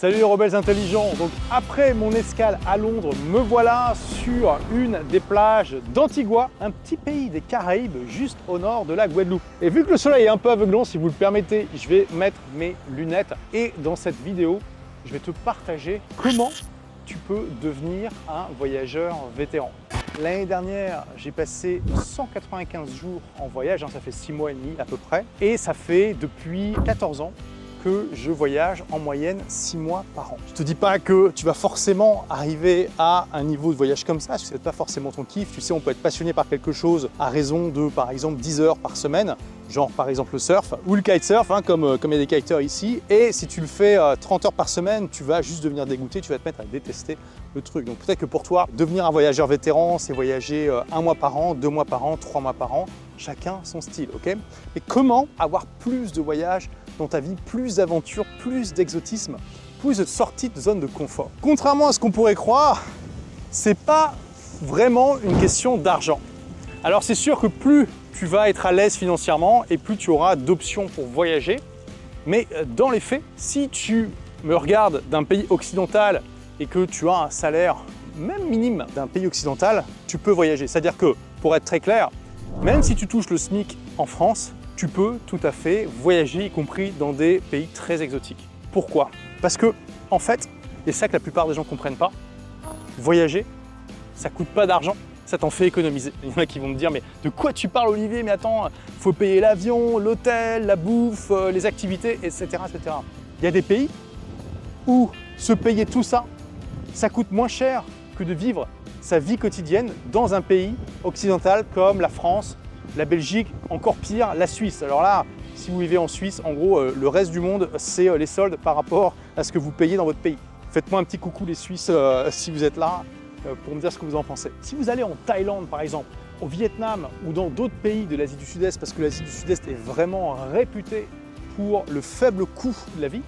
Salut les rebelles intelligents Donc après mon escale à Londres, me voilà sur une des plages d'Antigua, un petit pays des Caraïbes juste au nord de la Guadeloupe. Et vu que le soleil est un peu aveuglant, si vous le permettez, je vais mettre mes lunettes et dans cette vidéo, je vais te partager comment tu peux devenir un voyageur vétéran. L'année dernière, j'ai passé 195 jours en voyage, hein, ça fait 6 mois et demi à peu près, et ça fait depuis 14 ans que je voyage en moyenne 6 mois par an. Je te dis pas que tu vas forcément arriver à un niveau de voyage comme ça, c'est pas forcément ton kiff. Tu sais, on peut être passionné par quelque chose à raison de, par exemple, 10 heures par semaine, genre par exemple le surf ou le kitesurf, hein, comme, euh, comme il y a des kiteurs ici. Et si tu le fais 30 euh, heures par semaine, tu vas juste devenir dégoûté, tu vas te mettre à détester le truc. Donc peut-être que pour toi, devenir un voyageur vétéran, c'est voyager euh, un mois par an, deux mois par an, trois mois par an, chacun son style, ok? Et comment avoir plus de voyages dans ta vie, plus d'aventure, plus d'exotisme, plus de sorties de zone de confort. Contrairement à ce qu'on pourrait croire, c'est pas vraiment une question d'argent. Alors c'est sûr que plus tu vas être à l'aise financièrement et plus tu auras d'options pour voyager, mais euh, dans les faits, si tu me regardes d'un pays occidental et que tu as un salaire même minime d'un pays occidental, tu peux voyager. C'est-à-dire que, pour être très clair, même si tu touches le SMIC en France, tu peux tout à fait voyager, y compris dans des pays très exotiques. Pourquoi? Parce que, en fait, et ça que la plupart des gens ne comprennent pas, voyager, ça coûte pas d'argent, ça t'en fait économiser. Il y en a qui vont me dire, mais de quoi tu parles Olivier? Mais attends, faut payer l'avion, l'hôtel, la bouffe, euh, les activités, etc., etc. Il y a des pays où se payer tout ça, ça coûte moins cher que de vivre sa vie quotidienne dans un pays occidental comme la France, la Belgique, encore pire, la Suisse. Alors là, si vous vivez en Suisse, en gros, euh, le reste du monde, c'est euh, les soldes par rapport à ce que vous payez dans votre pays. Faites-moi un petit coucou les Suisses euh, si vous êtes là pour me dire ce que vous en pensez. Si vous allez en Thaïlande par exemple, au Vietnam ou dans d'autres pays de l'Asie du Sud-Est, parce que l'Asie du Sud-Est est vraiment réputée pour le faible coût de la vie,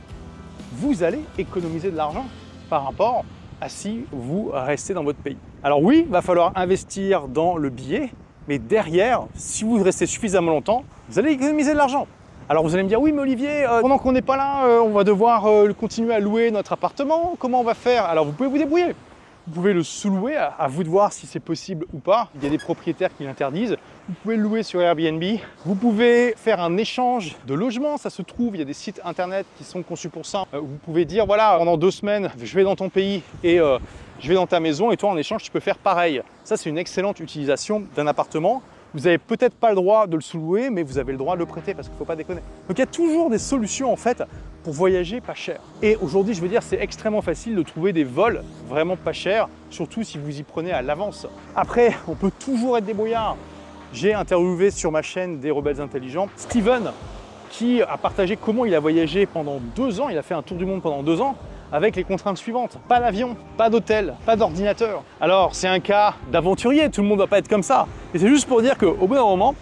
vous allez économiser de l'argent par rapport à si vous restez dans votre pays. Alors oui, il va falloir investir dans le billet, mais derrière, si vous restez suffisamment longtemps, vous allez économiser de l'argent. Alors vous allez me dire, oui mais Olivier, euh, pendant qu'on n'est pas là, euh, on va devoir euh, continuer à louer notre appartement, comment on va faire? Alors vous pouvez vous débrouiller. Vous pouvez le sous-louer, à vous de voir si c'est possible ou pas. Il y a des propriétaires qui l'interdisent. Vous pouvez le louer sur Airbnb. Vous pouvez faire un échange de logement, ça se trouve. Il y a des sites internet qui sont conçus pour ça. Vous pouvez dire, voilà, pendant deux semaines, je vais dans ton pays et je vais dans ta maison et toi en échange tu peux faire pareil. Ça c'est une excellente utilisation d'un appartement. Vous n'avez peut-être pas le droit de le sous-louer, mais vous avez le droit de le prêter parce qu'il ne faut pas déconner. Donc il y a toujours des solutions en fait pour voyager pas cher. Et aujourd'hui, je veux dire, c'est extrêmement facile de trouver des vols vraiment pas chers, surtout si vous y prenez à l'avance. Après, on peut toujours être débrouillard. J'ai interviewé sur ma chaîne des rebelles intelligents Steven, qui a partagé comment il a voyagé pendant deux ans. Il a fait un tour du monde pendant deux ans avec les contraintes suivantes. Pas d'avion, pas d'hôtel, pas d'ordinateur. Alors c'est un cas d'aventurier, tout le monde ne va pas être comme ça. Et c'est juste pour dire qu'au bout d'un moment,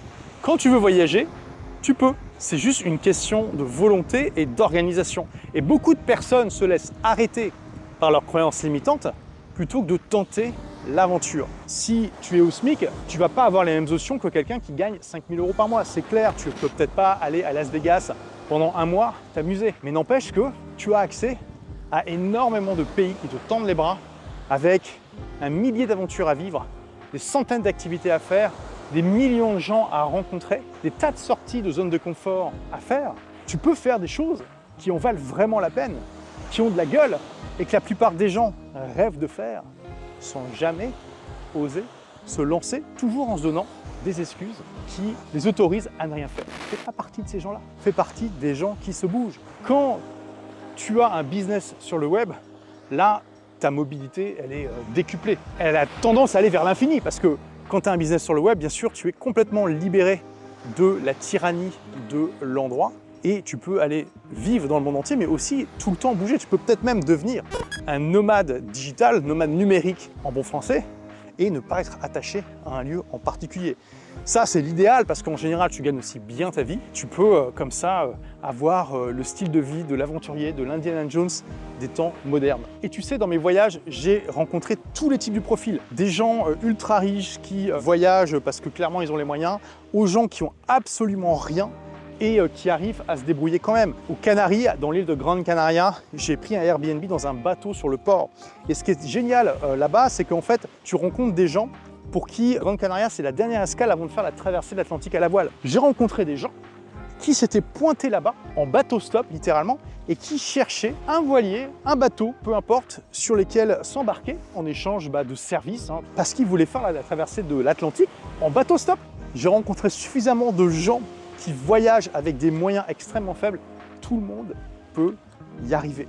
quand tu veux voyager, tu peux. C'est juste une question de volonté et d'organisation. Et beaucoup de personnes se laissent arrêter par leurs croyances limitantes plutôt que de tenter l'aventure. Si tu es au SMIC, tu vas pas avoir les mêmes options que quelqu'un qui gagne 5000 euros par mois. C'est clair, tu peux peut-être pas aller à Las Vegas pendant un mois t'amuser. Mais n'empêche que tu as accès à énormément de pays qui te tendent les bras avec un millier d'aventures à vivre, des centaines d'activités à faire, des millions de gens à rencontrer, des tas de sorties de zones de confort à faire. Tu peux faire des choses qui en valent vraiment la peine, qui ont de la gueule et que la plupart des gens rêvent de faire sans jamais oser se lancer, toujours en se donnant des excuses qui les autorisent à ne rien faire. Fais pas partie de ces gens-là. Fais partie des gens qui se bougent. Quand tu as un business sur le web, là, ta mobilité, elle est euh, décuplée. Elle a tendance à aller vers l'infini parce que quand tu as un business sur le web, bien sûr, tu es complètement libéré de la tyrannie de l'endroit et tu peux aller vivre dans le monde entier, mais aussi tout le temps bouger. Tu peux peut-être même devenir un nomade digital, nomade numérique en bon français, et ne pas être attaché à un lieu en particulier. Ça, c'est l'idéal parce qu'en général, tu gagnes aussi bien ta vie. Tu peux, euh, comme ça, euh, avoir euh, le style de vie de l'aventurier, de l'Indiana Jones des temps modernes. Et tu sais, dans mes voyages, j'ai rencontré tous les types de profils. Des gens ultra riches qui voyagent parce que clairement, ils ont les moyens, aux gens qui ont absolument rien et euh, qui arrivent à se débrouiller quand même. Aux Canaries, dans l'île de Grande Canaria, j'ai pris un Airbnb dans un bateau sur le port. Et ce qui est génial euh, là-bas, c'est qu'en fait, tu rencontres des gens pour qui Grande Canaria, c'est la dernière escale avant de faire la traversée de l'Atlantique à la voile. J'ai rencontré des gens qui s'étaient pointés là-bas en bateau stop littéralement et qui cherchaient un voilier, un bateau, peu importe, sur lesquels s'embarquer en échange bah, de services hein, parce qu'ils voulaient faire la, traversée de l'Atlantique en bateau stop. J'ai rencontré suffisamment de gens qui voyagent avec des moyens extrêmement faibles. Tout le monde peut y arriver.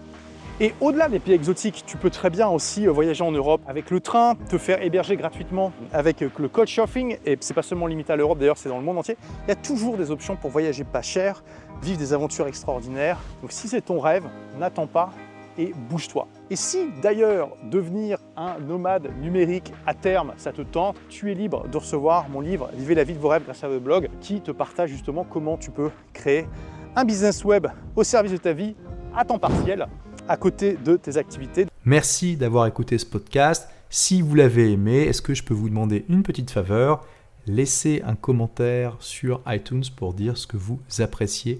Et au-delà des pays exotiques, tu peux très bien aussi euh, voyager en Europe avec le train, te faire héberger gratuitement avec euh, le couchsurfing. Et c'est pas seulement limité à l'Europe, d'ailleurs, c'est dans le monde entier. Il y a toujours des options pour voyager pas cher, vivre des aventures extraordinaires. Donc si c'est ton rêve, n'attends pas et bouge-toi. Et si d'ailleurs devenir un nomade numérique à terme, ça te tente, tu es libre de recevoir mon livre Vivez la vie de vos rêves grâce à votre blog qui te partage justement comment tu peux créer un business web au service de ta vie à temps partiel à côté de tes activités. Merci d'avoir écouté ce podcast. Si vous l'avez aimé, est-ce que je peux vous demander une petite faveur? Laissez un commentaire sur iTunes pour dire ce que vous appréciez